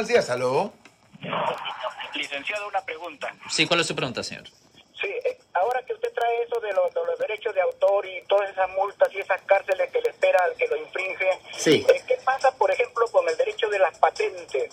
Buenos días, aló. Licenciado, una pregunta. Sí, ¿cuál es su pregunta, señor? Sí, eh, ahora que usted trae eso de los, de los derechos de autor y todas esas multas y esas cárceles que le espera al que lo infringe, Sí. eh, ¿qué pasa, por ejemplo, con el derecho de las patentes?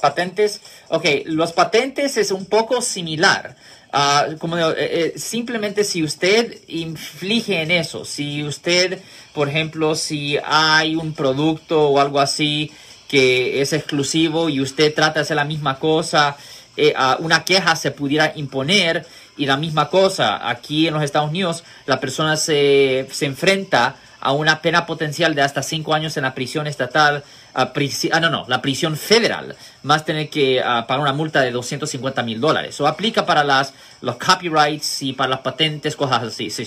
Patentes, ok, los patentes es un poco similar. Ah, como digo, eh, simplemente si usted inflige en eso, si usted, por ejemplo, si hay un producto o algo así que es exclusivo y usted trata de hacer la misma cosa, eh, una queja se pudiera imponer y la misma cosa aquí en los Estados Unidos, la persona se, se enfrenta a una pena potencial de hasta cinco años en la prisión estatal, a prisi- ah, no, no, la prisión federal, más tener que ah, pagar una multa de 250 mil dólares. O aplica para las, los copyrights y para las patentes, cosas así, sí.